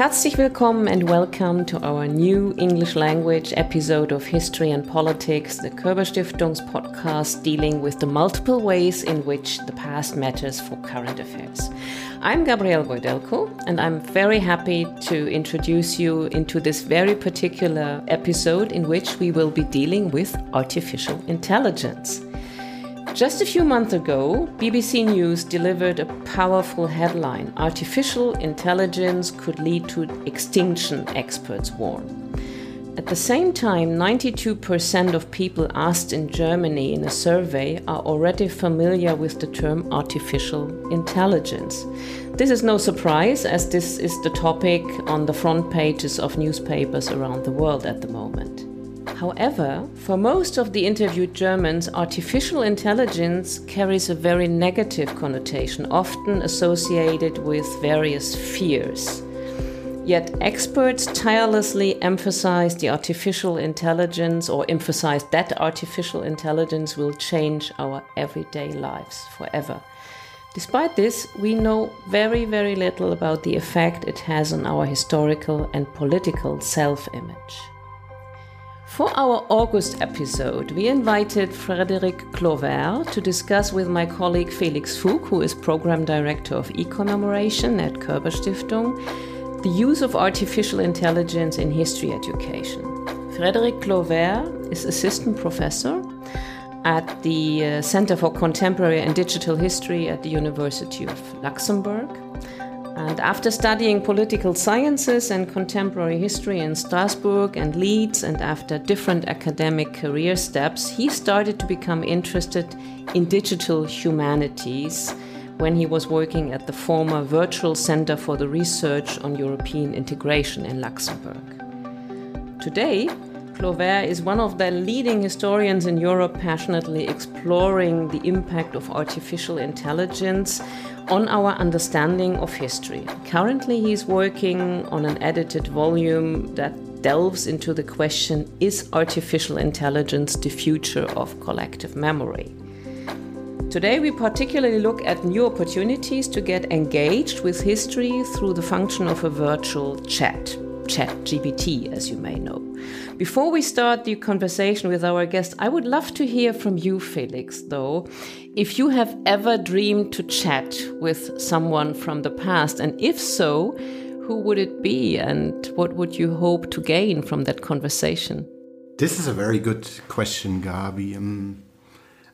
Herzlich willkommen and welcome to our new English language episode of History and Politics, the Körber Stiftung's podcast dealing with the multiple ways in which the past matters for current affairs. I'm Gabrielle Woidelko, and I'm very happy to introduce you into this very particular episode in which we will be dealing with artificial intelligence. Just a few months ago, BBC News delivered a powerful headline Artificial intelligence could lead to extinction, experts warn. At the same time, 92% of people asked in Germany in a survey are already familiar with the term artificial intelligence. This is no surprise, as this is the topic on the front pages of newspapers around the world at the moment. However, for most of the interviewed Germans, artificial intelligence carries a very negative connotation, often associated with various fears. Yet experts tirelessly emphasize the artificial intelligence or emphasize that artificial intelligence will change our everyday lives forever. Despite this, we know very, very little about the effect it has on our historical and political self image. For our August episode, we invited Frédéric Clavert to discuss with my colleague Felix Fuhg, who is Program Director of e-commemoration at Körber Stiftung, the use of artificial intelligence in history education. Frédéric Clavert is Assistant Professor at the uh, Center for Contemporary and Digital History at the University of Luxembourg and after studying political sciences and contemporary history in Strasbourg and Leeds, and after different academic career steps, he started to become interested in digital humanities when he was working at the former Virtual Center for the Research on European Integration in Luxembourg. Today, Clavert is one of the leading historians in Europe passionately exploring the impact of artificial intelligence on our understanding of history. Currently, he's working on an edited volume that delves into the question Is artificial intelligence the future of collective memory? Today, we particularly look at new opportunities to get engaged with history through the function of a virtual chat. ChatGPT, as you may know. Before we start the conversation with our guest, I would love to hear from you, Felix, though, if you have ever dreamed to chat with someone from the past, and if so, who would it be, and what would you hope to gain from that conversation? This is a very good question, Gabi. Um,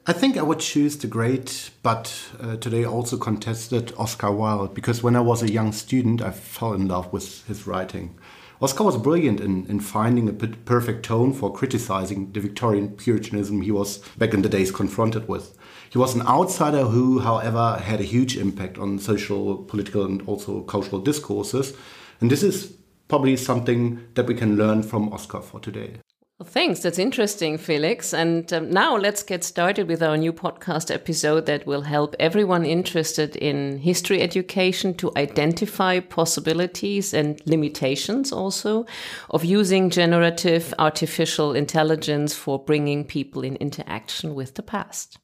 I think I would choose the great, but uh, today also contested Oscar Wilde, because when I was a young student, I fell in love with his writing. Oscar was brilliant in, in finding a perfect tone for criticizing the Victorian Puritanism he was back in the days confronted with. He was an outsider who, however, had a huge impact on social, political, and also cultural discourses. And this is probably something that we can learn from Oscar for today. Well, thanks. That's interesting, Felix. And um, now let's get started with our new podcast episode that will help everyone interested in history education to identify possibilities and limitations also of using generative artificial intelligence for bringing people in interaction with the past.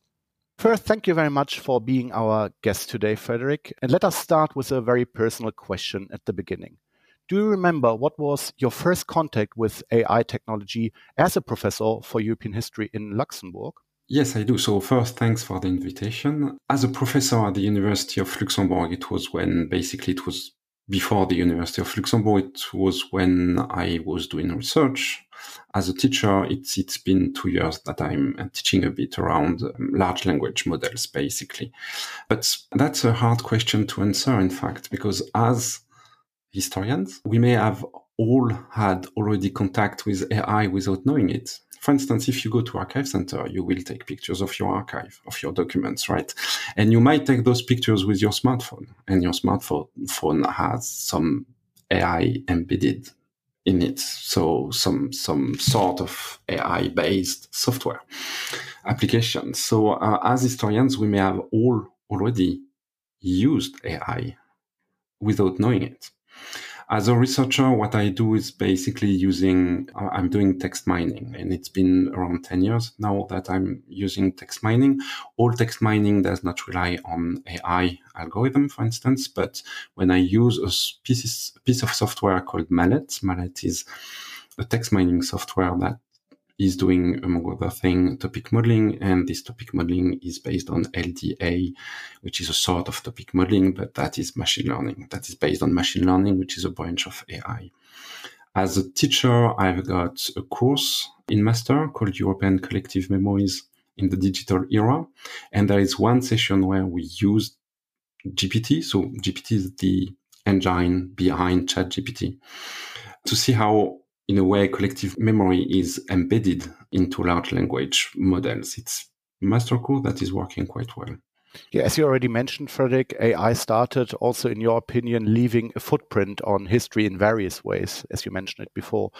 First, thank you very much for being our guest today, Frederick. And let us start with a very personal question at the beginning. Do you remember what was your first contact with AI technology as a professor for European history in Luxembourg? Yes, I do. So, first, thanks for the invitation. As a professor at the University of Luxembourg, it was when basically it was before the University of Luxembourg, it was when I was doing research. As a teacher, it's, it's been two years that I'm teaching a bit around um, large language models, basically. But that's a hard question to answer, in fact, because as historians. We may have all had already contact with AI without knowing it. For instance, if you go to Archive Center, you will take pictures of your archive, of your documents, right? And you might take those pictures with your smartphone, and your smartphone phone has some AI embedded in it. So some some sort of AI based software application. So uh, as historians, we may have all already used AI without knowing it. As a researcher, what I do is basically using, I'm doing text mining and it's been around 10 years now that I'm using text mining. All text mining does not rely on AI algorithm, for instance, but when I use a piece, piece of software called Mallet, Mallet is a text mining software that is doing, among other things, topic modeling. And this topic modeling is based on LDA, which is a sort of topic modeling, but that is machine learning. That is based on machine learning, which is a branch of AI. As a teacher, I've got a course in master called European Collective Memories in the Digital Era. And there is one session where we use GPT. So GPT is the engine behind ChatGPT to see how in a way, collective memory is embedded into large language models. It's master code that is working quite well. Yeah, as you already mentioned, Frederick, AI started also, in your opinion, leaving a footprint on history in various ways, as you mentioned it before.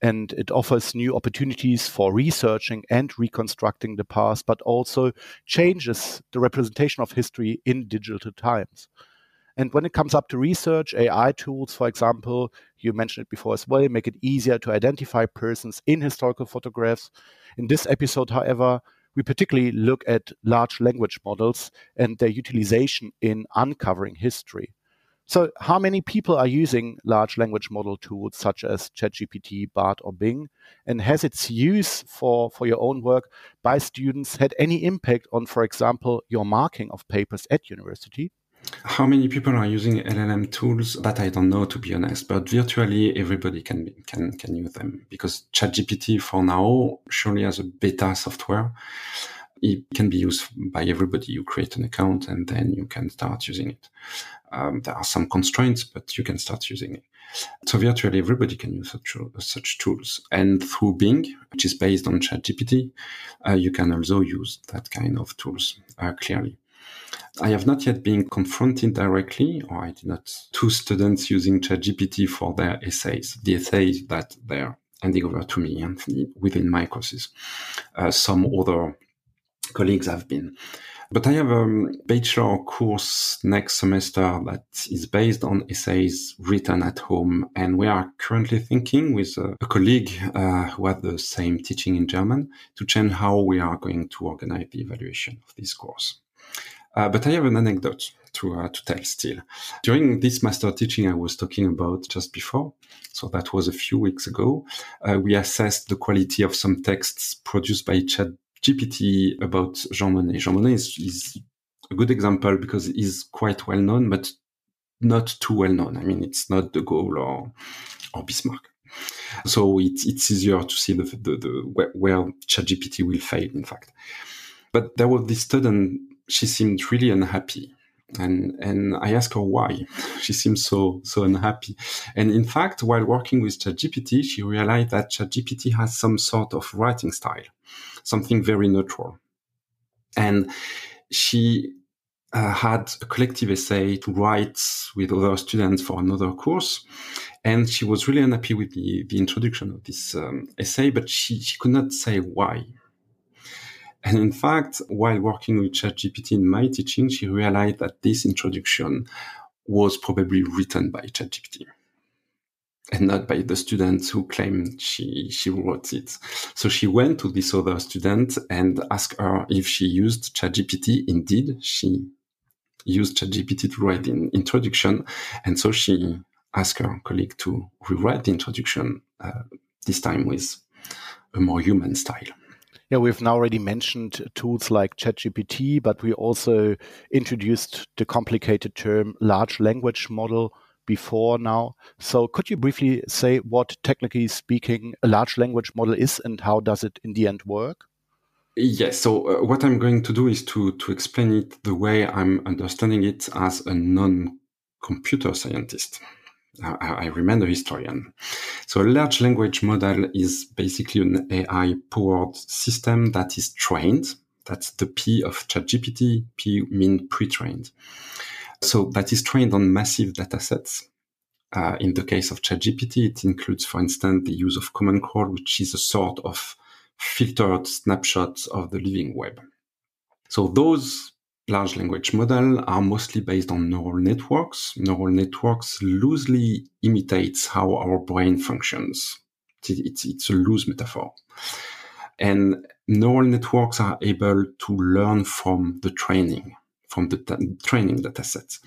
And it offers new opportunities for researching and reconstructing the past, but also changes the representation of history in digital times. And when it comes up to research, AI tools, for example, you mentioned it before as well, make it easier to identify persons in historical photographs. In this episode, however, we particularly look at large language models and their utilization in uncovering history. So, how many people are using large language model tools such as ChatGPT, Bard, or Bing? And has its use for, for your own work by students had any impact on, for example, your marking of papers at university? How many people are using LLM tools? That I don't know, to be honest. But virtually everybody can can can use them because ChatGPT for now surely has a beta software. It can be used by everybody. You create an account and then you can start using it. Um, there are some constraints, but you can start using it. So virtually everybody can use such, such tools. And through Bing, which is based on ChatGPT, uh, you can also use that kind of tools uh, clearly. I have not yet been confronted directly, or I did not, two students using ChatGPT for their essays, the essays that they're handing over to me and within my courses. Uh, some other colleagues have been. But I have a bachelor course next semester that is based on essays written at home. And we are currently thinking with a, a colleague uh, who had the same teaching in German to change how we are going to organize the evaluation of this course. Uh, but I have an anecdote to, uh, to tell still. During this master teaching I was talking about just before, so that was a few weeks ago, uh, we assessed the quality of some texts produced by ChatGPT about Jean Monnet. Jean Monnet is, is a good example because he's quite well known, but not too well known. I mean, it's not de Gaulle or, or Bismarck. So it, it's easier to see the, the, the where, where ChatGPT will fail, in fact. But there was this student she seemed really unhappy. And, and I asked her why. She seemed so, so unhappy. And in fact, while working with ChatGPT, she realized that ChatGPT has some sort of writing style, something very neutral. And she uh, had a collective essay to write with other students for another course. And she was really unhappy with the, the introduction of this um, essay, but she, she could not say why. And in fact, while working with ChatGPT in my teaching, she realized that this introduction was probably written by ChatGPT and not by the students who claimed she, she wrote it. So she went to this other student and asked her if she used ChatGPT. Indeed, she used ChatGPT to write the introduction. And so she asked her colleague to rewrite the introduction, uh, this time with a more human style. Yeah, we've now already mentioned tools like ChatGPT, but we also introduced the complicated term large language model before now. So could you briefly say what, technically speaking, a large language model is and how does it in the end work? Yes. So uh, what I'm going to do is to to explain it the way I'm understanding it as a non-computer scientist. I, a historian. So a large language model is basically an AI powered system that is trained. That's the P of ChatGPT. P mean pre-trained. So that is trained on massive data sets. Uh, in the case of ChatGPT, it includes, for instance, the use of Common Crawl, which is a sort of filtered snapshot of the living web. So those large language model are mostly based on neural networks. Neural networks loosely imitates how our brain functions. It's, it's a loose metaphor. And neural networks are able to learn from the training, from the training data sets.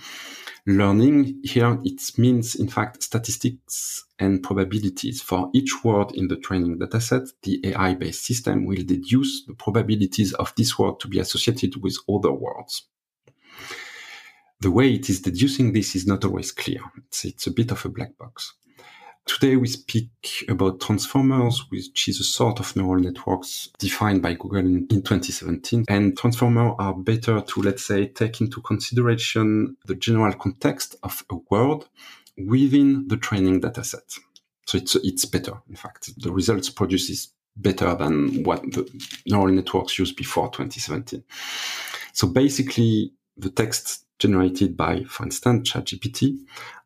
Learning here, it means, in fact, statistics and probabilities. For each word in the training dataset, the AI-based system will deduce the probabilities of this word to be associated with other words. The way it is deducing this is not always clear. It's, it's a bit of a black box. Today we speak about transformers, which is a sort of neural networks defined by Google in, in 2017. And transformers are better to, let's say, take into consideration the general context of a word within the training dataset. So it's, it's better, in fact. The results produced is better than what the neural networks used before 2017. So basically, the text generated by, for instance, ChatGPT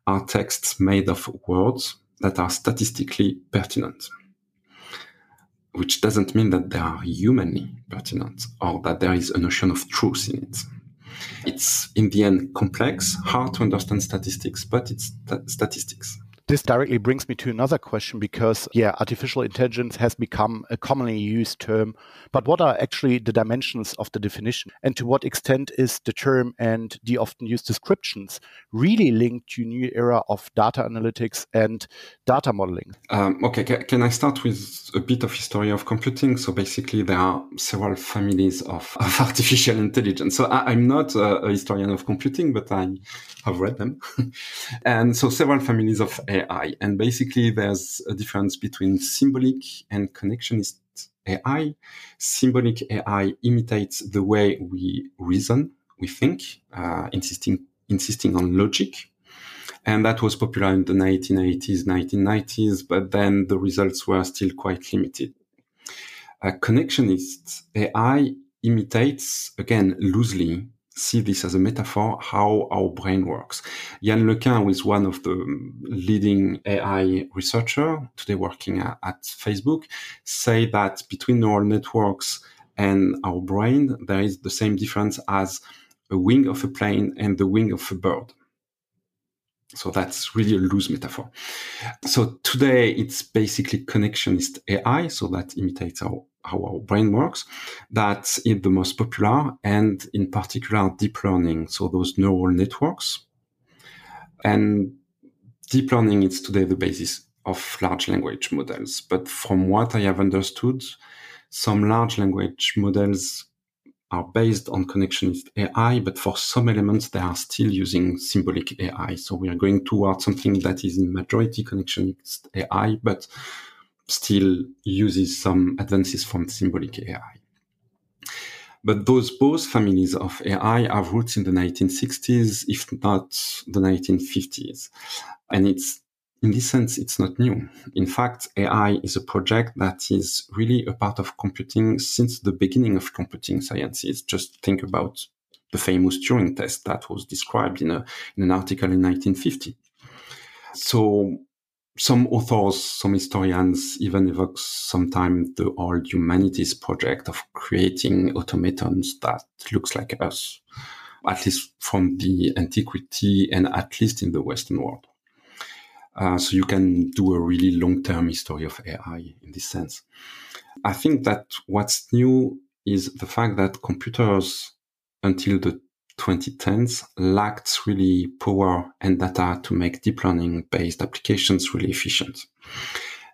are texts made of words that are statistically pertinent, which doesn't mean that they are humanly pertinent or that there is a notion of truth in it. It's in the end complex, hard to understand statistics, but it's statistics. This directly brings me to another question because, yeah, artificial intelligence has become a commonly used term. But what are actually the dimensions of the definition? And to what extent is the term and the often used descriptions really linked to new era of data analytics and data modeling? Um, okay, can I start with a bit of history of computing? So basically, there are several families of, of artificial intelligence. So I, am not a, historian of computing, but I have read them. and so several families of. And basically, there's a difference between symbolic and connectionist AI. Symbolic AI imitates the way we reason, we think, uh, insisting, insisting on logic. And that was popular in the 1980s, 1990s, but then the results were still quite limited. A connectionist AI imitates, again, loosely see this as a metaphor how our brain works. Yann who is one of the leading AI researcher today working at, at Facebook, say that between neural networks and our brain, there is the same difference as a wing of a plane and the wing of a bird. So that's really a loose metaphor. So today it's basically connectionist AI, so that imitates our how our brain works. That is the most popular, and in particular, deep learning. So those neural networks. And deep learning is today the basis of large language models. But from what I have understood, some large language models are based on connectionist AI, but for some elements, they are still using symbolic AI. So we are going towards something that is in majority connectionist AI, but still uses some advances from symbolic AI. But those both families of AI have roots in the 1960s, if not the 1950s. And it's, in this sense, it's not new. In fact, AI is a project that is really a part of computing since the beginning of computing sciences. Just think about the famous Turing test that was described in, a, in an article in 1950. So some authors, some historians even evoke sometimes the old humanities project of creating automatons that looks like us, at least from the antiquity and at least in the Western world. Uh, so you can do a really long-term history of AI in this sense. I think that what's new is the fact that computers until the 2010s lacked really power and data to make deep learning based applications really efficient.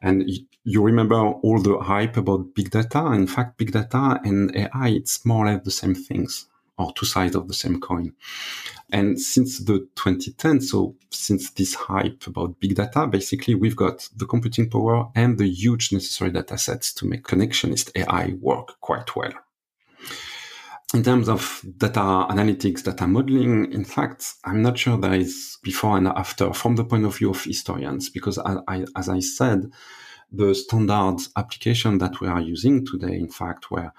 And you remember all the hype about big data. In fact, big data and AI, it's more or less the same things or two sides of the same coin. And since the 2010s, so since this hype about big data, basically we've got the computing power and the huge necessary data sets to make connectionist AI work quite well in terms of data analytics, data modeling, in fact, I'm not sure there is before and after from the point of view of historians, because I, I, as I said, the standard application that we are using today, in fact, were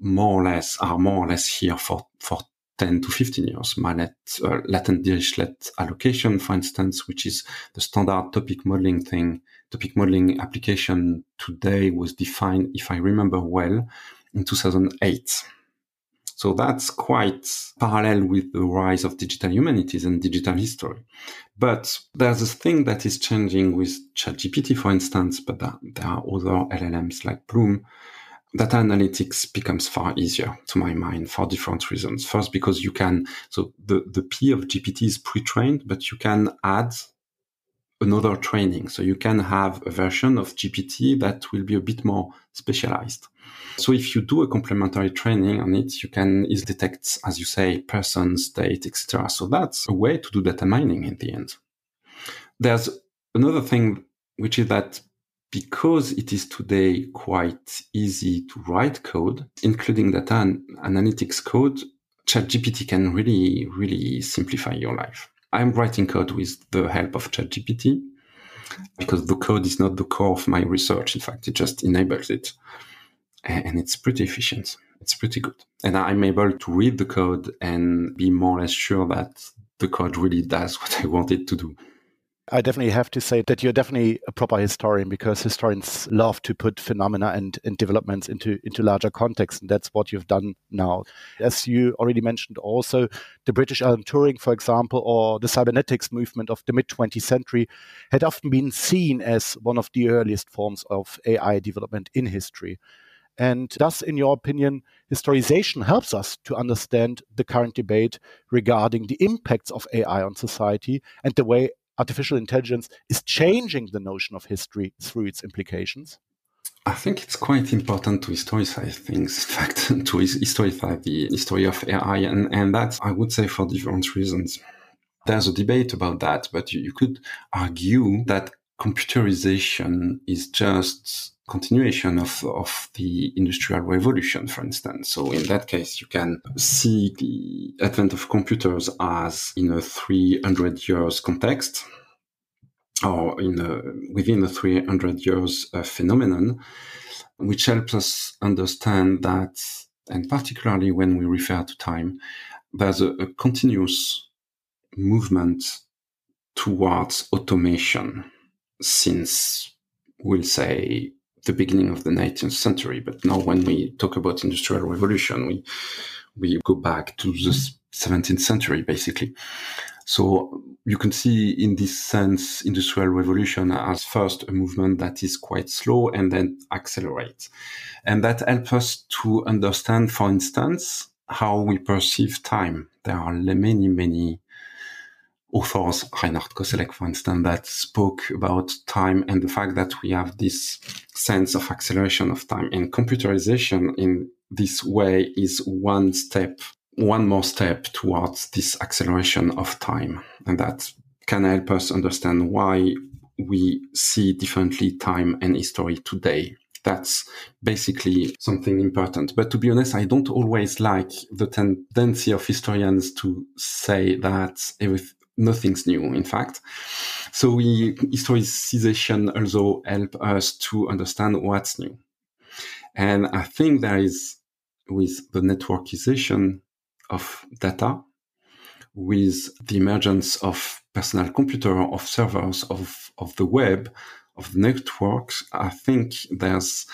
more or less are more or less here for for 10 to 15 years. MALLET, uh, latent dirichlet allocation, for instance, which is the standard topic modeling thing, topic modeling application today was defined, if I remember well, in 2008 So that's quite parallel with the rise of digital humanities and digital history. But there's a thing that is changing with ChatGPT, for instance, but there are other LLMs like Bloom. Data analytics becomes far easier to my mind for different reasons. First, because you can, so the, the P of GPT is pre-trained, but you can add another training. So you can have a version of GPT that will be a bit more specialized. So if you do a complementary training on it, you can detect, as you say, persons, date, etc. So that's a way to do data mining in the end. There's another thing, which is that because it is today quite easy to write code, including data and analytics code, ChatGPT can really, really simplify your life. I'm writing code with the help of ChatGPT because the code is not the core of my research. In fact, it just enables it. And it's pretty efficient. It's pretty good. And I'm able to read the code and be more or less sure that the code really does what I want it to do. I definitely have to say that you're definitely a proper historian because historians love to put phenomena and, and developments into, into larger context. And that's what you've done now. As you already mentioned, also the British Alan Turing, for example, or the cybernetics movement of the mid 20th century had often been seen as one of the earliest forms of AI development in history. And thus, in your opinion, historization helps us to understand the current debate regarding the impacts of AI on society and the way artificial intelligence is changing the notion of history through its implications? I think it's quite important to historicize things, in fact, to historicize the history of AI. And, and that's, I would say, for different reasons. There's a debate about that, but you could argue that computerization is just continuation of, of the industrial revolution, for instance. So in that case, you can see the advent of computers as in a 300 years context or in a, within a 300 years uh, phenomenon, which helps us understand that, and particularly when we refer to time, there's a, a continuous movement towards automation since we'll say the beginning of the 19th century. But now when we talk about industrial revolution, we, we go back to the 17th century, basically. So you can see in this sense, industrial revolution as first a movement that is quite slow and then accelerate. And that helps us to understand, for instance, how we perceive time. There are many, many authors, Reinhart Koselleck, for instance, that spoke about time and the fact that we have this sense of acceleration of time. And computerization in this way is one step, one more step towards this acceleration of time. And that can help us understand why we see differently time and history today. That's basically something important. But to be honest, I don't always like the tendency of historians to say that everything nothing's new, in fact. So we, historicization also help us to understand what's new. And I think there is, with the networkization of data, with the emergence of personal computer, of servers, of, of the web, of the networks, I think there's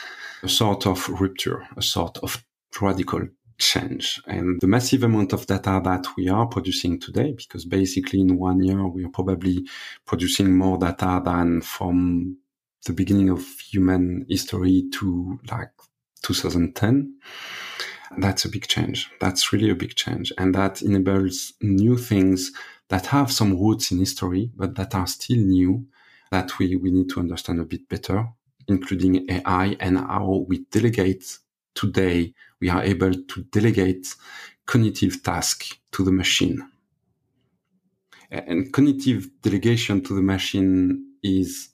a sort of rupture, a sort of radical change. And the massive amount of data that we are producing today, because basically in one year, we are probably producing more data than from the beginning of human history to like 2010. That's a big change. That's really a big change. And that enables new things that have some roots in history, but that are still new that we, we need to understand a bit better, including AI and how we delegate today we are able to delegate cognitive task to the machine. And cognitive delegation to the machine is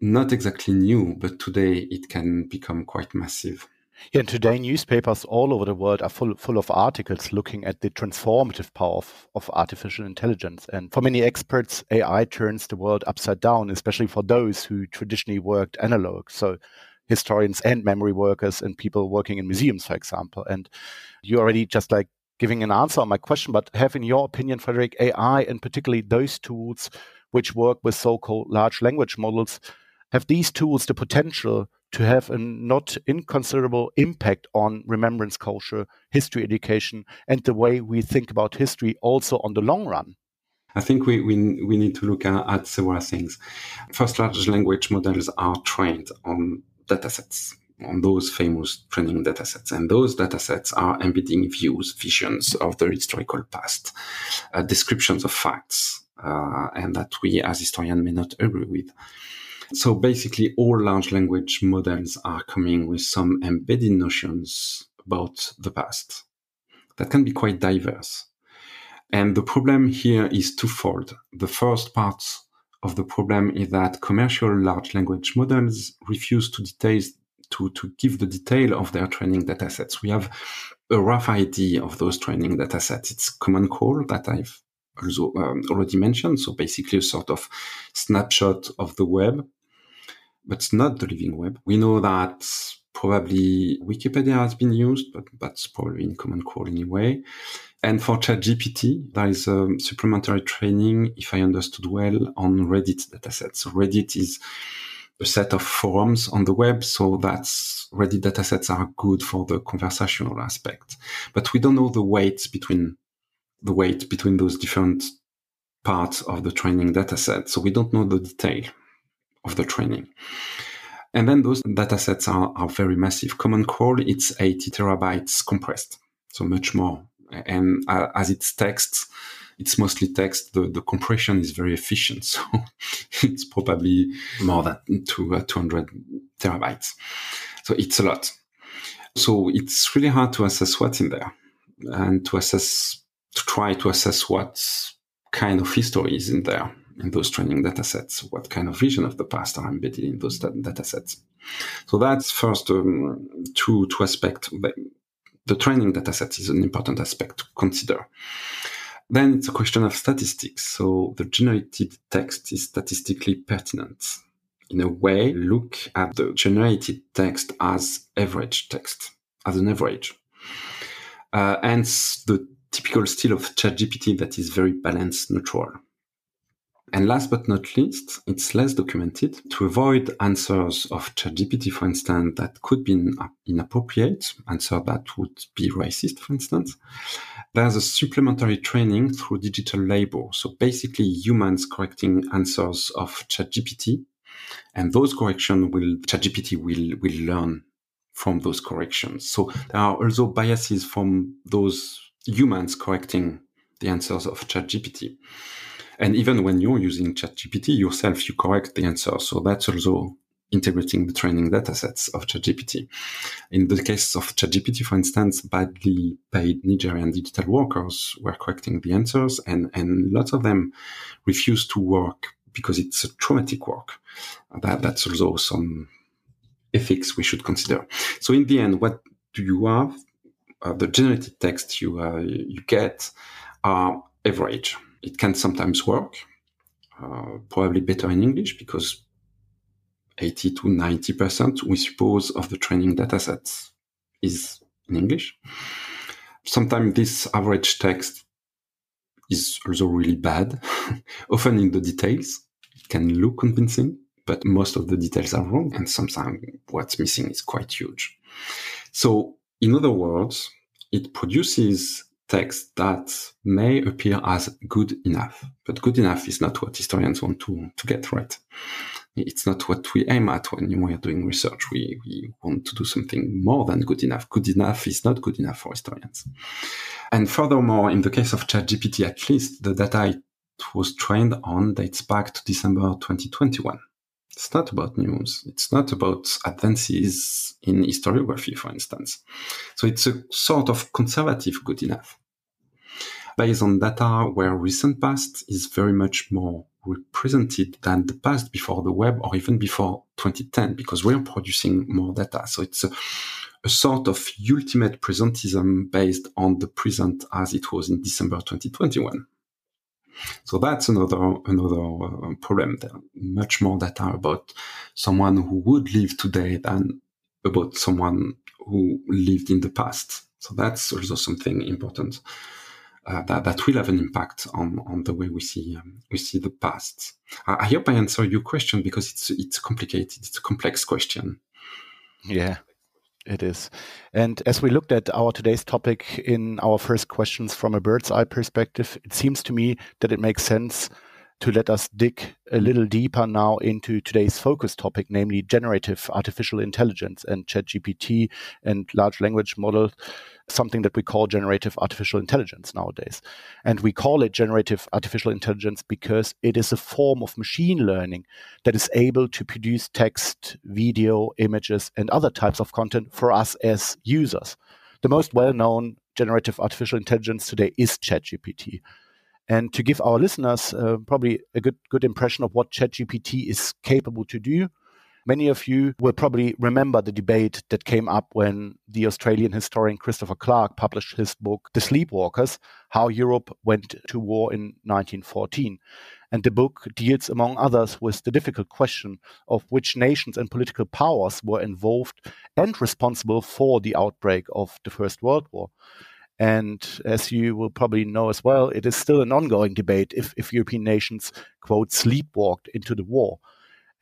not exactly new, but today it can become quite massive. Yeah, and today newspapers all over the world are full, full of articles looking at the transformative power of, of artificial intelligence. And for many experts, AI turns the world upside down, especially for those who traditionally worked analog. So historians and memory workers and people working in museums, for example. And you already just like giving an answer on my question, but have in your opinion, Frederick, AI and particularly those tools which work with so-called large language models, have these tools the potential to have a not inconsiderable impact on remembrance culture, history education, and the way we think about history also on the long run? I think we, we, we need to look at, at several things. First, large language models are trained on datasets, on those famous training datasets. And those datasets are embedding views, visions of the historical past, uh, descriptions of facts, uh, and that we as historians may not agree with. So basically, all large language models are coming with some embedded notions about the past that can be quite diverse. And the problem here is twofold. The first part of the problem is that commercial large language models refuse to detail to, to give the detail of their training datasets. We have a rough idea of those training datasets. It's Common Crawl that I've also um, already mentioned. So basically a sort of snapshot of the web, but it's not the living web. We know that probably Wikipedia has been used, but that's probably in Common Crawl anyway. And for ChatGPT, there is a supplementary training, if I understood well, on Reddit datasets. So Reddit is a set of forums on the web, so that's Reddit datasets are good for the conversational aspect. But we don't know the weight between the weight between those different parts of the training dataset. So we don't know the detail of the training. And then those datasets are, are very massive. Common Crawl, it's 80 terabytes compressed. So much more and uh, as it's text, it's mostly text. The, the compression is very efficient, so it's probably more than two, uh, 200 terabytes. So it's a lot. So it's really hard to assess what's in there and to assess, to try to assess what kind of history is in there in those training data sets, what kind of vision of the past are embedded in those data sets. So that's first um, two, two aspects the training dataset is an important aspect to consider. Then it's a question of statistics. So the generated text is statistically pertinent. In a way, look at the generated text as average text, as an average. Uh, hence the typical style of ChatGPT that is very balanced neutral. And last but not least, it's less documented. To avoid answers of ChatGPT, for instance, that could be inappropriate, answer that would be racist, for instance, there's a supplementary training through digital labor. So basically humans correcting answers of ChatGPT. And those corrections will, ChatGPT will, will learn from those corrections. So there are also biases from those humans correcting the answers of ChatGPT. And even when you're using ChatGPT yourself, you correct the answer. So that's also integrating the training datasets of ChatGPT. In the case of ChatGPT, for instance, badly paid Nigerian digital workers were correcting the answers and, and lots of them refused to work because it's a traumatic work. That, that's also some ethics we should consider. So in the end, what do you have? Uh, the generated text you, uh, you get are average it can sometimes work, uh, probably better in English because 80 to 90%, we suppose, of the training dataset is in English. Sometimes this average text is also really bad, often in the details. It can look convincing, but most of the details are wrong, and sometimes what's missing is quite huge. So, in other words, it produces text that may appear as good enough. But good enough is not what historians want to, to get right. It's not what we aim at when we are doing research. We, we want to do something more than good enough. Good enough is not good enough for historians. And furthermore, in the case of ChatGPT, at least the data it was trained on dates back to December 2021. It's not about news. It's not about advances in historiography, for instance. So it's a sort of conservative good enough based on data where recent past is very much more represented than the past before the web or even before 2010 because we're producing more data. So it's a, a sort of ultimate presentism based on the present as it was in December 2021. So that's another another uh, problem. There much more data about someone who would live today than about someone who lived in the past. So that's also something important uh, that, that will have an impact on, on the way we see um, we see the past. I, I hope I answer your question because it's it's complicated. It's a complex question. Yeah. It is. And as we looked at our today's topic in our first questions from a bird's eye perspective, it seems to me that it makes sense to let us dig a little deeper now into today's focus topic, namely generative artificial intelligence and ChatGPT and large language model, something that we call generative artificial intelligence nowadays. And we call it generative artificial intelligence because it is a form of machine learning that is able to produce text, video, images, and other types of content for us as users. The most well known generative artificial intelligence today is ChatGPT. And to give our listeners uh, probably a good good impression of what ChatGPT is capable to do, many of you will probably remember the debate that came up when the Australian historian Christopher Clark published his book The Sleepwalkers: How Europe Went to War in 1914. And the book deals, among others, with the difficult question of which nations and political powers were involved and responsible for the outbreak of the First World War. And as you will probably know as well, it is still an ongoing debate if, if European nations, quote, sleepwalked into the war.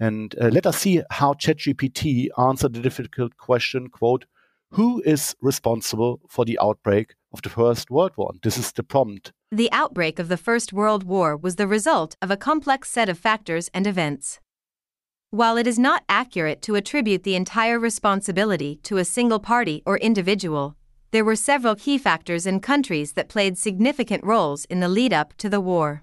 And uh, let us see how ChatGPT answered the difficult question, quote, who is responsible for the outbreak of the First World War? This is the prompt. The outbreak of the First World War was the result of a complex set of factors and events. While it is not accurate to attribute the entire responsibility to a single party or individual, there were several key factors and countries that played significant roles in the lead up to the war.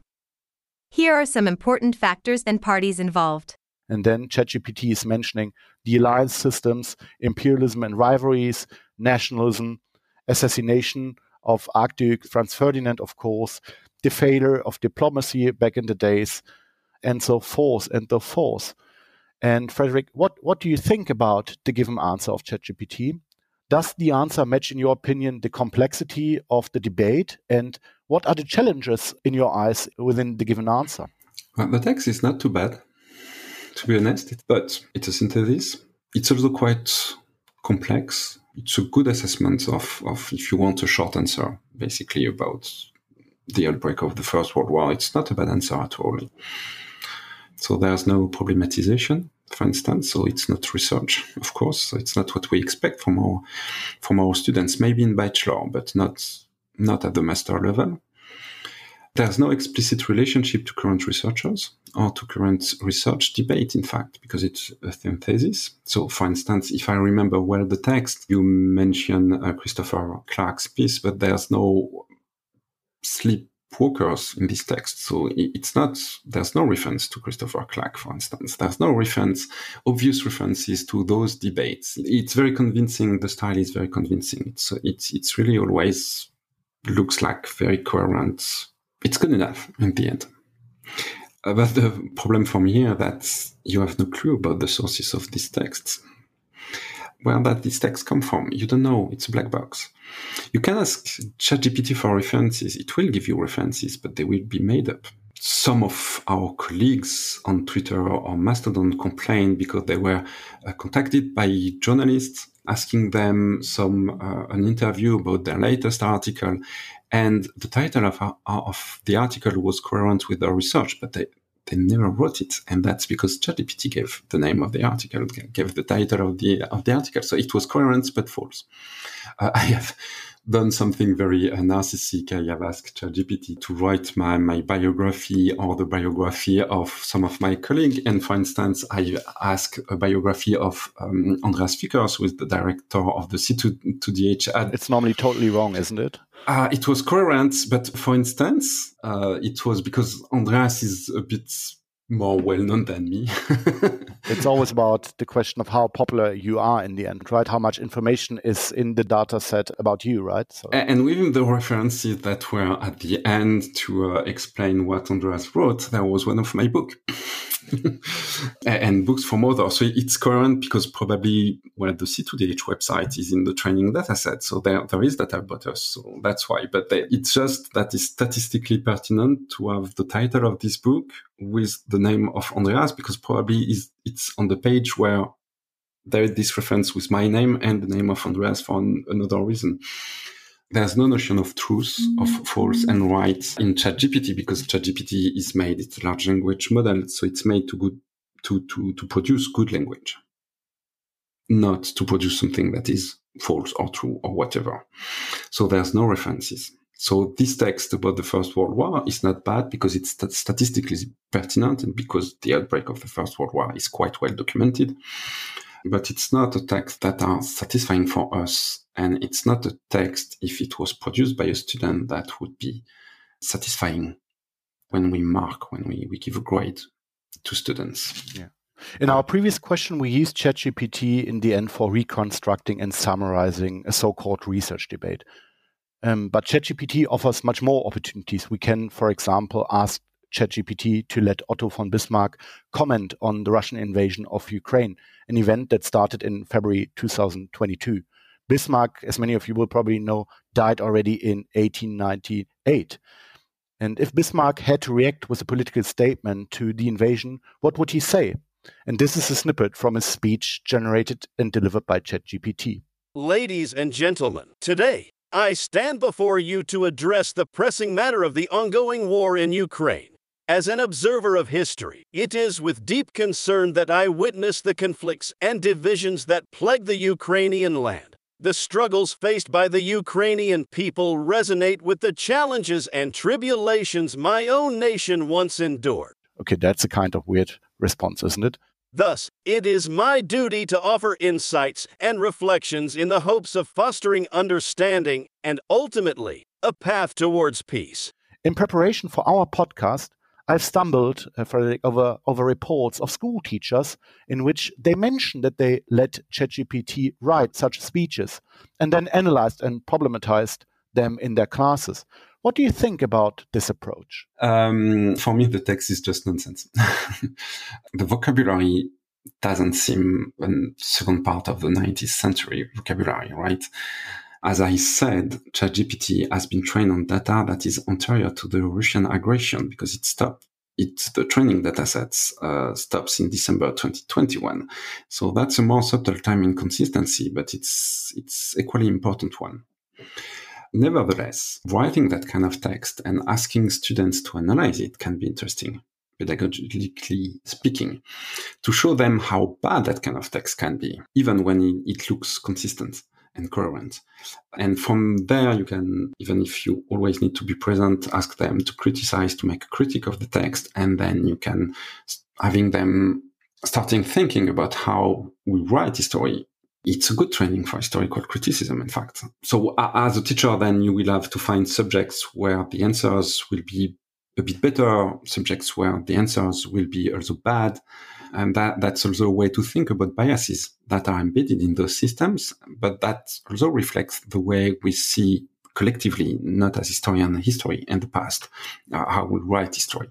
Here are some important factors and parties involved. And then ChatGPT is mentioning the alliance systems, imperialism and rivalries, nationalism, assassination of Archduke Franz Ferdinand, of course, the failure of diplomacy back in the days, and so forth and so forth. And Frederick, what, what do you think about the given answer of ChatGPT? Does the answer match, in your opinion, the complexity of the debate? And what are the challenges, in your eyes, within the given answer? Well, the text is not too bad, to be honest, but it's a synthesis. It's also quite complex. It's a good assessment of, of if you want a short answer, basically about the outbreak of the First World War. It's not a bad answer at all. So there's no problematization for instance. So it's not research, of course. So it's not what we expect from our from our students. Maybe in bachelor, but not not at the master level. There's no explicit relationship to current researchers or to current research debate, in fact, because it's a synthesis. So, for instance, if I remember well the text, you mention uh, Christopher Clark's piece, but there's no sleep walkers in this text. So it's not, there's no reference to Christopher Clark, for instance. There's no reference, obvious references to those debates. It's very convincing. The style is very convincing. It's, it's, it's really always looks like very coherent. It's good enough in the end. Uh, but the problem from here that you have no clue about the sources of these texts where that these texts come from. You don't know. It's a black box. You can ask ChatGPT for references. It will give you references, but they will be made up. Some of our colleagues on Twitter or Mastodon complained because they were uh, contacted by journalists asking them some uh, an interview about their latest article, and the title of, of the article was coherent with our research, but they they never wrote it, and that's because ChatGPT gave the name of the article, gave the title of the of the article, so it was coherent but false. Uh, I have done something very uh, narcissistic. I have asked ChatGPT to write my, my biography or the biography of some of my colleagues. And for instance, I asked a biography of um, Andreas Fickers, who is the director of the C2DH ad. It's normally totally wrong, isn't it? Uh, it was coherent, but for instance, uh, it was because Andreas is a bit more well known than me. it's always about the question of how popular you are in the end, right? How much information is in the data set about you, right? So. And within the references that were at the end to uh, explain what Andreas wrote, there was one of my book. And books from others. So it's current because probably well the C2DH website is in the training data set. So there, there is data about us. So that's why. But they, it's just that it's statistically pertinent to have the title of this book with the name of Andreas because probably is it's on the page where there is this reference with my name and the name of Andreas for an, another reason there's no notion of truth, of mm-hmm. false and right in ChatGPT because ChatGPT is made, it's a large language model, so it's made to good, to, to, to produce good language. not to produce something that is false or true or whatever. So there's no references. So this text about the First World War is not bad because it's statistically pertinent and because the outbreak of the First World War is quite well documented. But it's not a text that are satisfying for us. And it's not a text, if it was produced by a student, that would be satisfying when we mark, when we, we give a grade to students. Yeah. In our previous question, we used ChatGPT in the end for reconstructing and summarizing a so called research debate. Um, but ChatGPT offers much more opportunities. We can, for example, ask ChatGPT to let Otto von Bismarck comment on the Russian invasion of Ukraine, an event that started in February 2022. Bismarck, as many of you will probably know, died already in 1898. And if Bismarck had to react with a political statement to the invasion, what would he say? And this is a snippet from his speech generated and delivered by ChatGPT. Ladies and gentlemen, today I stand before you to address the pressing matter of the ongoing war in Ukraine. As an observer of history, it is with deep concern that I witness the conflicts and divisions that plague the Ukrainian land. The struggles faced by the Ukrainian people resonate with the challenges and tribulations my own nation once endured. Okay, that's a kind of weird response, isn't it? Thus, it is my duty to offer insights and reflections in the hopes of fostering understanding and ultimately a path towards peace. In preparation for our podcast, I've stumbled, uh, Frédéric, over, over reports of school teachers in which they mentioned that they let ChatGPT write such speeches and then analyzed and problematized them in their classes. What do you think about this approach? Um, for me, the text is just nonsense. the vocabulary doesn't seem a second part of the 19th century vocabulary, right? As I said, ChatGPT has been trained on data that is anterior to the Russian aggression because it stopped. It, the training data sets uh, stops in December 2021. So that's a more subtle time inconsistency, but it's, it's equally important one. Nevertheless, writing that kind of text and asking students to analyze it can be interesting, pedagogically speaking, to show them how bad that kind of text can be, even when it looks consistent and coherent. And from there, you can, even if you always need to be present, ask them to criticize, to make a critique of the text, and then you can having them starting thinking about how we write history it's a good training for historical criticism, in fact. So as a teacher, then you will have to find subjects where the answers will be a bit better, subjects where the answers will be also bad. And that, that's also a way to think about biases that are embedded in those systems, but that also reflects the way we see collectively, not as historian, history and the past, uh, how we write history.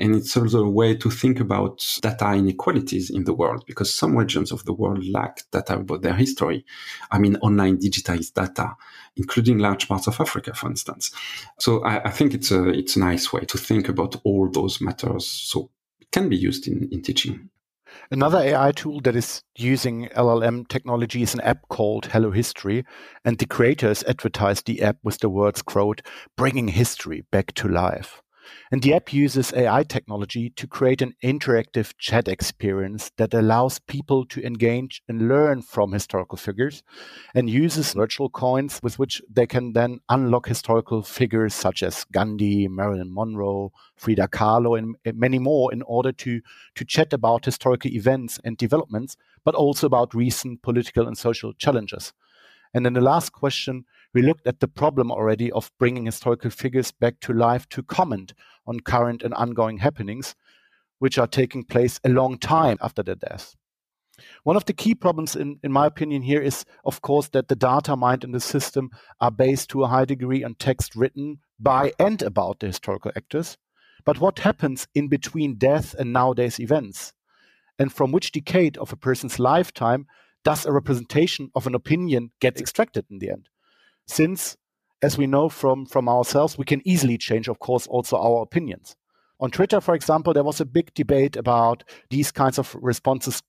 And it's also a way to think about data inequalities in the world because some regions of the world lack data about their history. I mean, online digitized data, including large parts of Africa, for instance. So I, I think it's a, it's a nice way to think about all those matters. So can be used in, in teaching. Another AI tool that is using LLM technology is an app called Hello History, and the creators advertised the app with the words, quote, bringing history back to life. And the app uses AI technology to create an interactive chat experience that allows people to engage and learn from historical figures and uses virtual coins with which they can then unlock historical figures such as Gandhi, Marilyn Monroe, Frida Kahlo, and many more in order to, to chat about historical events and developments, but also about recent political and social challenges. And then the last question we looked at the problem already of bringing historical figures back to life to comment on current and ongoing happenings, which are taking place a long time after their death. One of the key problems, in, in my opinion, here is, of course, that the data mined in the system are based to a high degree on text written by and about the historical actors. But what happens in between death and nowadays events? And from which decade of a person's lifetime does a representation of an opinion get extracted in the end? Since as we know from from ourselves we can easily change of course also our opinions on twitter for example there was a big debate about these kinds of responses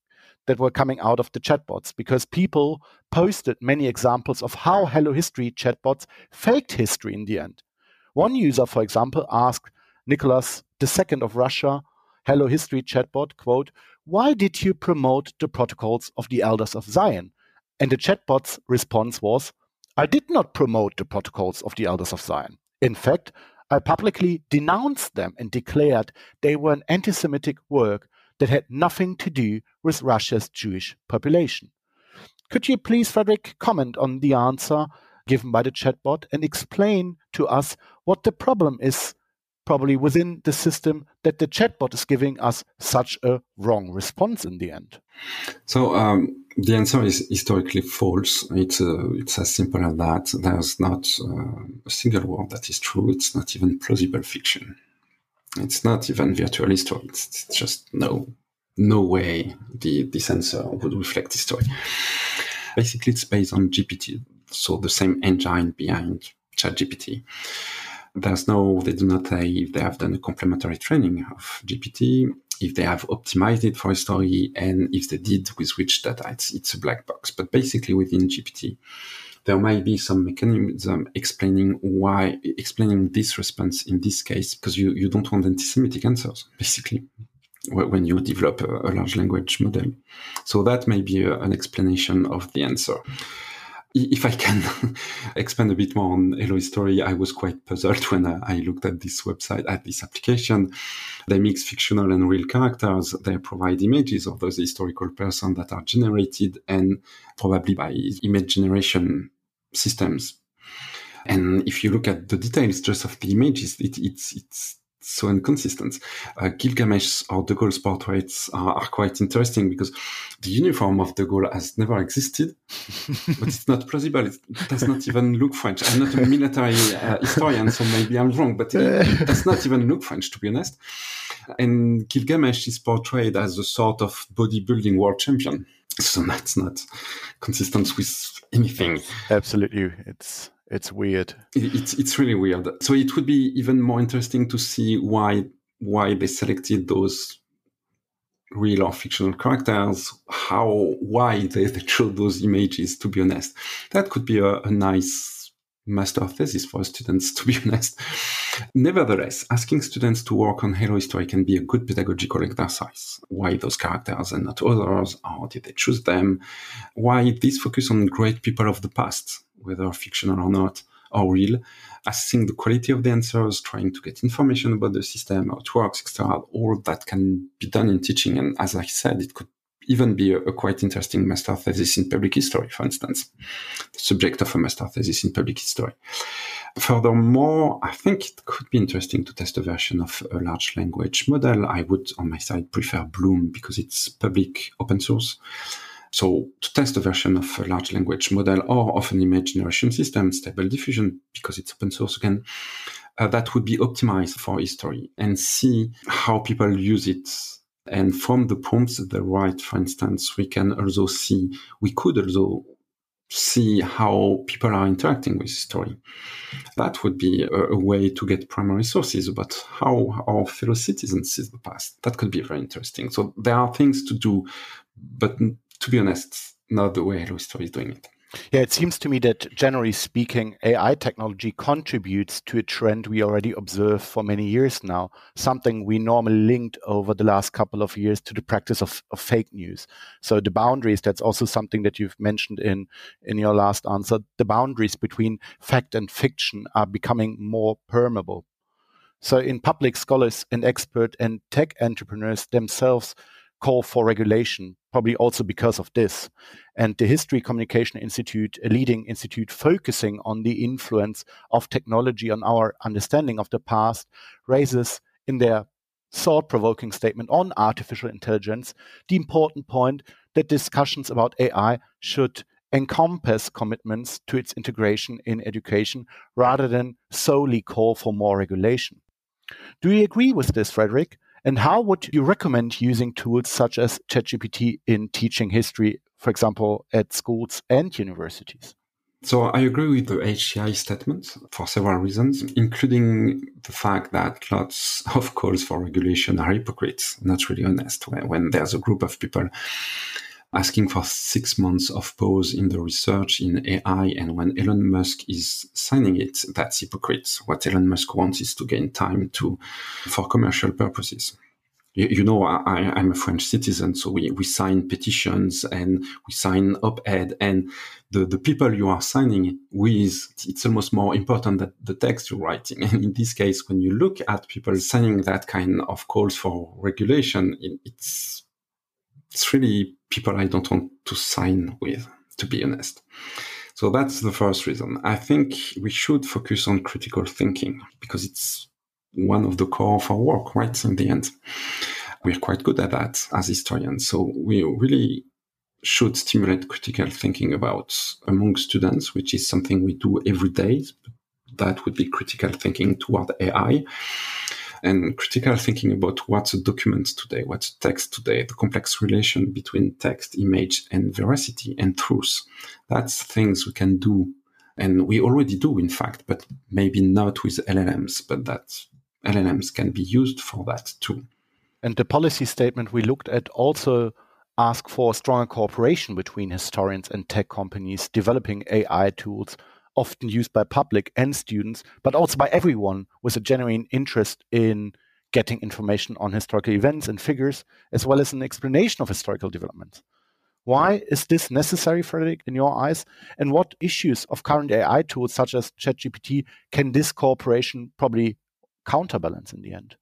that were coming out of the chatbots because people posted many examples of how hello history chatbots faked history in the end one user for example asked nicholas ii of russia hello history chatbot quote Why did you promote the protocols of the Elders of Zion? And the chatbot's response was, I did not promote the protocols of the Elders of Zion. In fact, I publicly denounced them and declared they were an anti Semitic work that had nothing to do with Russia's Jewish population. Could you please, Frédéric, comment on the answer given by the chatbot and explain to us what the problem is, probably within the system, that the chatbot is giving us such a wrong response in the end? So, um, the answer is historically false. It's uh, it's as simple as that. There's not uh, a single word that is true. It's not even plausible fiction. It's not even virtual history. It's, it's just no no way the this answer would reflect history. Basically, it's based on GPT, so the same engine behind ChatGPT. There's no, they do not say if they have done a complementary training of GPT, if they have optimized it for a story, and if they did with which data. It's, it's a black box. But basically, within GPT, there might be some mechanism explaining why, explaining this response in this case, because you, you don't want anti-Semitic answers, basically, when you develop a, a large language model. So that may be a, an explanation of the answer if I can expand a bit more on Hello History, I was quite puzzled when I looked at this website, at this application. They mix fictional and real characters. They provide images of those historical persons that are generated and probably by image generation systems. And if you look at the details just of the images, it, it's, it's so inconsistent. Uh, Gilgamesh or De Gaulle's portraits are, are, quite interesting because the uniform of De Gaulle has never existed, but it's not plausible. It does not even look French. I'm not a military uh, historian, so maybe I'm wrong, but it, it, does not even look French, to be honest. And Gilgamesh is portrayed as a sort of bodybuilding world champion. So that's not consistent with anything. Absolutely. It's it's weird. It's it's really weird. So it would be even more interesting to see why why they selected those real or fictional characters, how why they, they chose those images. To be honest, that could be a, a nice master thesis for students. To be honest, nevertheless, asking students to work on Hello History can be a good pedagogical exercise. Why those characters and not others? How did they choose them? Why this focus on great people of the past? Whether fictional or not, or real, assessing the quality of the answers, trying to get information about the system, how it works, etc. All that can be done in teaching. And as I said, it could even be a, a, quite interesting master thesis in public history, for instance, the subject of a master thesis in public history. Furthermore, I think it could be interesting to test a version of a large language model. I would, on my side, prefer Bloom because it's public open source. So to test a version of a large language model or of an image generation system, Stable Diffusion, because it's open source again, uh, that would be optimized for history and see how people use it. And from the prompts that they write, for instance, we can also see, we could also see how people are interacting with history. That would be a, a, way to get primary sources about how our fellow citizens see the past. That could be very interesting. So there are things to do, but to be honest, not the way Hello History is doing it. Yeah, it seems to me that generally speaking, AI technology contributes to a trend we already observe for many years now, something we normally linked over the last couple of years to the practice of, of fake news. So the boundaries, that's also something that you've mentioned in, in your last answer. The boundaries between fact and fiction are becoming more permeable. So in public scholars and expert and tech entrepreneurs themselves call for regulation, probably also because of this. And the History Communication Institute, a leading institute focusing on the influence of technology on our understanding of the past, raises in their thought provoking statement on artificial intelligence the important point that discussions about AI should encompass commitments to its integration in education rather than solely call for more regulation. Do you agree with this, Frédéric? And how would you recommend using tools such as ChatGPT in teaching history, for example, at schools and universities? So I agree with the HCI statement for several reasons, including the fact that lots of calls for regulation are hypocrites, not really honest. When, when there's a group of people asking for six months of pause in the research in AI. And when Elon Musk is signing it, that's hypocrite. What Elon Musk wants is to gain time to, for commercial purposes. you, you know, I, am a French citizen, so we, we sign petitions and we sign op-ed and the, the people you are signing with, it's almost more important than the text you're writing. And in this case, when you look at people signing that kind of calls for regulation, it's, it's really people I don't want to sign with, to be honest. So that's the first reason. I think we should focus on critical thinking because it's one of the core of our work, right? In the end, we're quite good at that as historians. So we really should stimulate critical thinking about among students, which is something we do every day. That would be critical thinking toward AI and critical thinking about what's a document today, what's a text today, the complex relation between text, image, and veracity and truth. That's things we can do. And we already do, in fact, but maybe not with LLMs, but that LLMs can be used for that too. And the policy statement we looked at also ask for stronger cooperation between historians and tech companies developing AI tools often used by public and students, but also by everyone with a genuine interest in getting information on historical events and figures, as well as an explanation of historical developments. Why is this necessary, Frédéric, in your eyes? And what issues of current AI tools such as ChatGPT can this cooperation probably counterbalance in the end?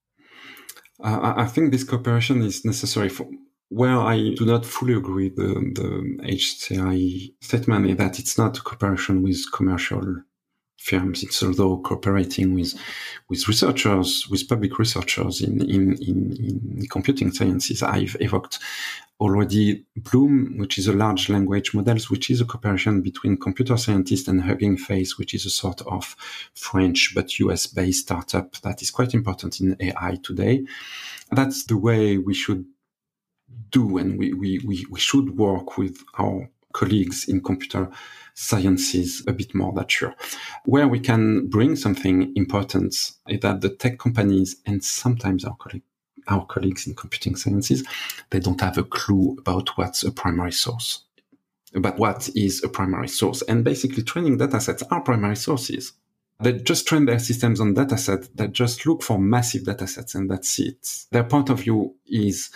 Uh, I think this cooperation is necessary for where I do not fully agree the the HCI statement is that it's not a cooperation with commercial firms. It's although cooperating with with researchers, with public researchers in in, in, in computing sciences. I've evoked already Bloom, which is a large language models, which is a cooperation between computer scientists and Hugging Face, which is a sort of French but US based startup that is quite important in AI today. That's the way we should do, and we, we, we, we should work with our colleagues in computer sciences a bit more that sure. Where we can bring something important is that the tech companies and sometimes our colleagues our colleagues in computing sciences, they don't have a clue about what's a primary source, about what is a primary source. And basically training data sets are primary sources. They just train their systems on data sets that just look for massive data sets and that's it. Their point of view is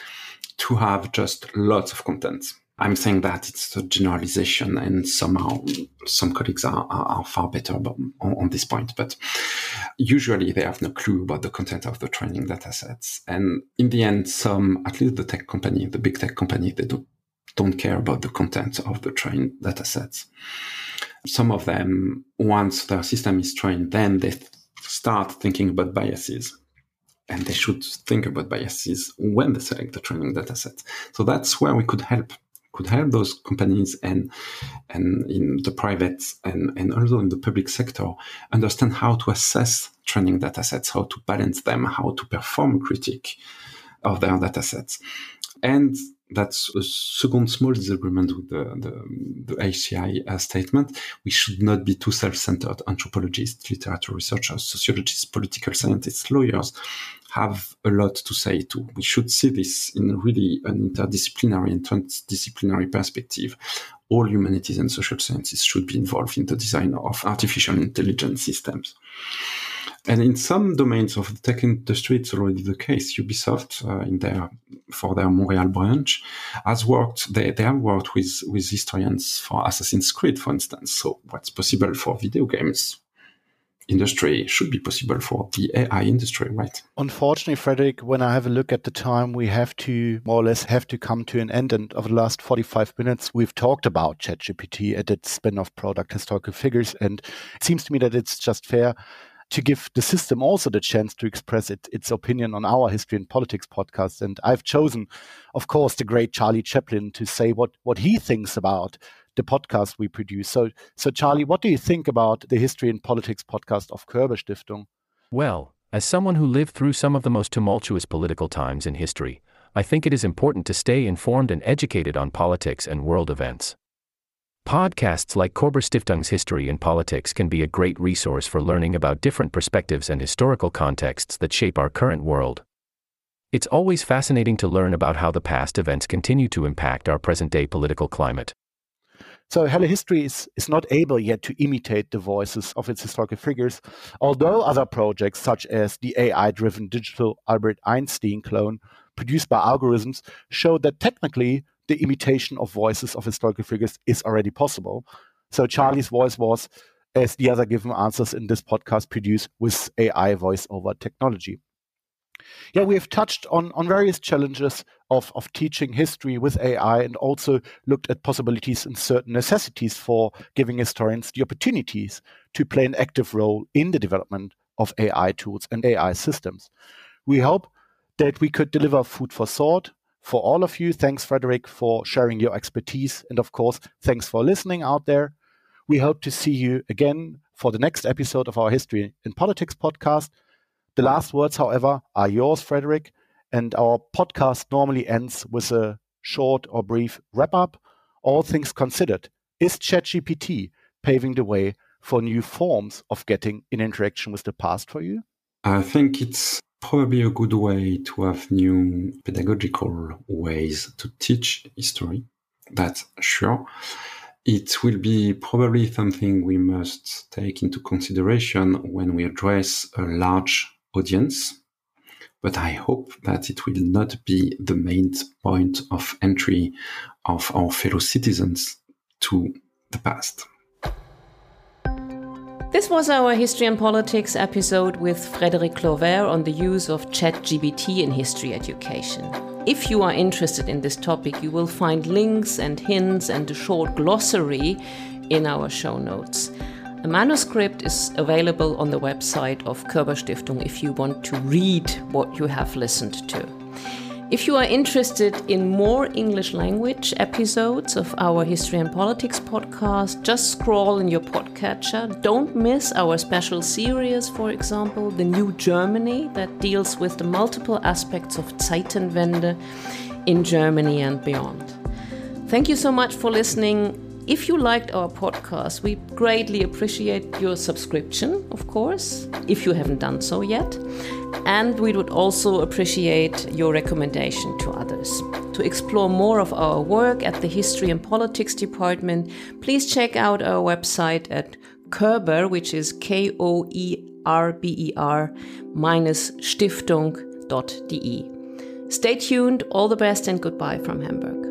to have just lots of content. I'm saying that it's a generalization, and somehow some colleagues are, are, are far better on, on, this point. But usually they have no clue about the content of the training data sets. And in the end, some, at least the tech company, the big tech company, they don't, don't care about the content of the trained data sets. Some of them, once their system is trained, then they start thinking about biases and they should think about biases when they select the training data set. So that's where we could help could help those companies and and in the private and, and also in the public sector understand how to assess training data sets, how to balance them, how to perform critique of their data sets. And that's a second small disagreement with the, the, the HCI uh, statement. We should not be too self-centered. Anthropologists, literature researchers, sociologists, political scientists, lawyers have a lot to say too. We should see this in really an interdisciplinary and transdisciplinary perspective. All humanities and social sciences should be involved in the design of artificial intelligence systems. And in some domains of the tech industry, it's already the case. Ubisoft, uh, in their for their Montreal branch, has worked. They, they have worked with with historians for Assassin's Creed, for instance. So what's possible for video games industry should be possible for the AI industry, right? Unfortunately, Frédéric, when I have a look at the time, we have to more or less have to come to an end. And over the last 45 minutes, we've talked about ChatGPT and its spin-off product, historical figures. And it seems to me that it's just fair to give the system also the chance to express it, its opinion on our history and politics podcast. And I've chosen, of course, the great Charlie Chaplin to say what, what he thinks about the podcast we produce. So, so Charlie, what do you think about the history and politics podcast of Körber Stiftung? Well, as someone who lived through some of the most tumultuous political times in history, I think it is important to stay informed and educated on politics and world events. Podcasts like Körber Stiftung's History and Politics can be a great resource for learning about different perspectives and historical contexts that shape our current world. It's always fascinating to learn about how the past events continue to impact our present day political climate. So Hello History is, is not able yet to imitate the voices of its historical figures, although other projects such as the AI-driven digital Albert Einstein clone produced by algorithms show that technically the imitation of voices of historical figures is already possible. So Charlie's voice was, as the other given answers in this podcast, produced with AI voice over technology. Yeah, we have touched on, on various challenges of, of teaching history with AI and also looked at possibilities and certain necessities for giving historians the opportunities to play an active role in the development of AI tools and AI systems. We hope that we could deliver food for thought for all of you. Thanks, Frédéric, for sharing your expertise. And of course, thanks for listening out there. We hope to see you again for the next episode of our History in Politics podcast. The last words, however, are yours, Frédéric. And our podcast normally ends with a short or brief wrap up. All things considered, is ChatGPT paving the way for new forms of getting in interaction with the past for you? I think it's probably a good way to have new pedagogical ways to teach history. That's sure. It will be probably something we must take into consideration when we address a large audience. But I hope that it will not be the main point of entry of our fellow citizens to the past. This was our History and Politics episode with Frédéric Clavert on the use of ChatGPT in history education. If you are interested in this topic, you will find links and hints and a short glossary in our show notes. A manuscript is available on the website of Körber Stiftung if you want to read what you have listened to. If you are interested in more English language episodes of our History and Politics podcast, just scroll in your podcatcher. Don't miss our special series, for example, The New Germany, that deals with the multiple aspects of Zeitenwende in Germany and beyond. Thank you so much for listening. If you liked our podcast, we greatly appreciate your subscription, of course, if you haven't done so yet. And we would also appreciate your recommendation to others. To explore more of our work at the History and Politics Department, please check out our website at Körber, which is K O E R B E R minus Stiftung.de. Stay tuned, all the best, and goodbye from Hamburg.